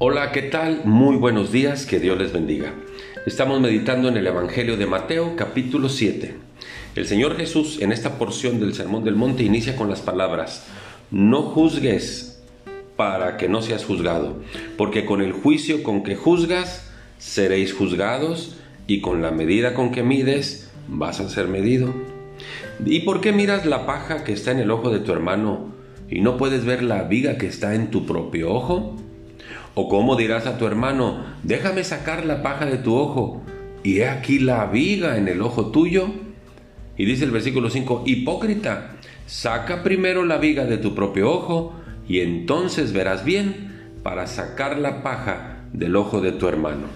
Hola, ¿qué tal? Muy buenos días, que Dios les bendiga. Estamos meditando en el Evangelio de Mateo capítulo 7. El Señor Jesús en esta porción del Sermón del Monte inicia con las palabras, no juzgues para que no seas juzgado, porque con el juicio con que juzgas seréis juzgados y con la medida con que mides vas a ser medido. ¿Y por qué miras la paja que está en el ojo de tu hermano y no puedes ver la viga que está en tu propio ojo? ¿O cómo dirás a tu hermano, déjame sacar la paja de tu ojo y he aquí la viga en el ojo tuyo? Y dice el versículo 5, hipócrita, saca primero la viga de tu propio ojo y entonces verás bien para sacar la paja del ojo de tu hermano.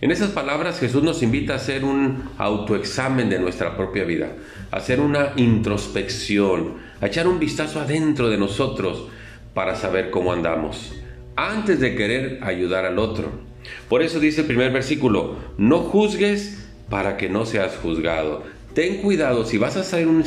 En esas palabras Jesús nos invita a hacer un autoexamen de nuestra propia vida, a hacer una introspección, a echar un vistazo adentro de nosotros para saber cómo andamos antes de querer ayudar al otro. Por eso dice el primer versículo, no juzgues para que no seas juzgado. Ten cuidado si vas a hacer un,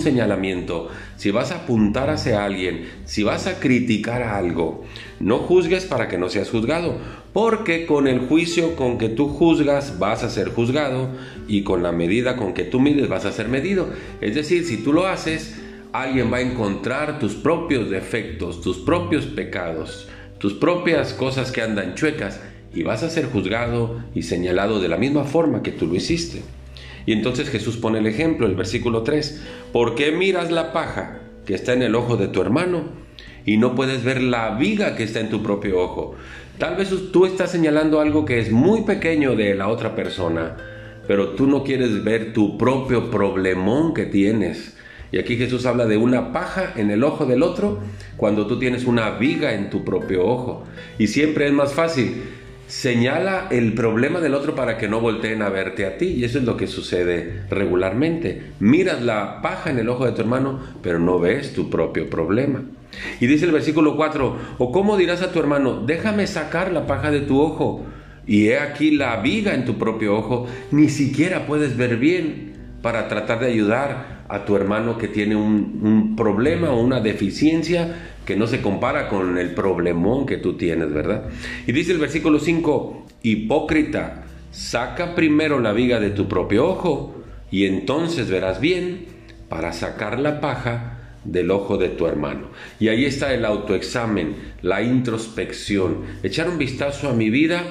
señalamiento, si vas a apuntar hacia alguien, si vas a criticar algo. No juzgues para que no seas juzgado, porque con el juicio con que tú juzgas vas a ser juzgado y con la medida con que tú mides vas a ser medido. Es decir, si tú lo haces, alguien va a encontrar tus propios defectos, tus propios pecados tus propias cosas que andan chuecas y vas a ser juzgado y señalado de la misma forma que tú lo hiciste. Y entonces Jesús pone el ejemplo, el versículo 3, ¿por qué miras la paja que está en el ojo de tu hermano y no puedes ver la viga que está en tu propio ojo? Tal vez tú estás señalando algo que es muy pequeño de la otra persona, pero tú no quieres ver tu propio problemón que tienes y aquí Jesús habla de una paja en el ojo del otro cuando tú tienes una viga en tu propio ojo. Y siempre es más fácil. Señala el problema del otro para que no volteen a verte a ti. Y eso es lo que sucede regularmente. Miras la paja en el ojo de tu hermano, pero no ves tu propio problema. Y dice el versículo 4, o cómo dirás a tu hermano, déjame sacar la paja de tu ojo. Y he aquí la viga en tu propio ojo, ni siquiera puedes ver bien para tratar de ayudar a tu hermano que tiene un, problema o una deficiencia que no se compara con el problemón que tú tienes, ¿verdad? Y dice el versículo 5, hipócrita, saca primero la viga de tu propio ojo y entonces verás bien para sacar la paja del ojo de tu hermano. Y ahí está el autoexamen, la introspección, echar un vistazo a mi vida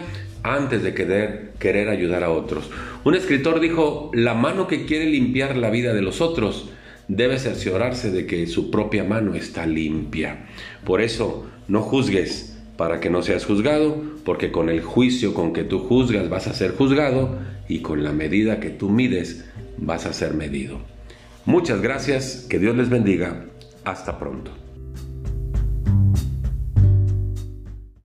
antes de querer, querer ayudar a otros. Un escritor dijo, la mano que quiere limpiar la vida de los otros debe cerciorarse de que su propia mano está limpia. Por eso, no juzgues para que no seas juzgado, porque con el juicio con que tú juzgas vas a ser juzgado y con la medida que tú mides vas a ser medido. Muchas gracias, que Dios les bendiga. Hasta pronto.